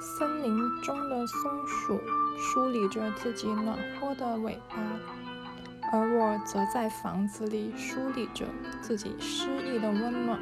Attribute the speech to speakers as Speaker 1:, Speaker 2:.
Speaker 1: 森林中的松鼠梳理着自己暖和的尾巴而我则在房子里梳理着自己诗意的温暖。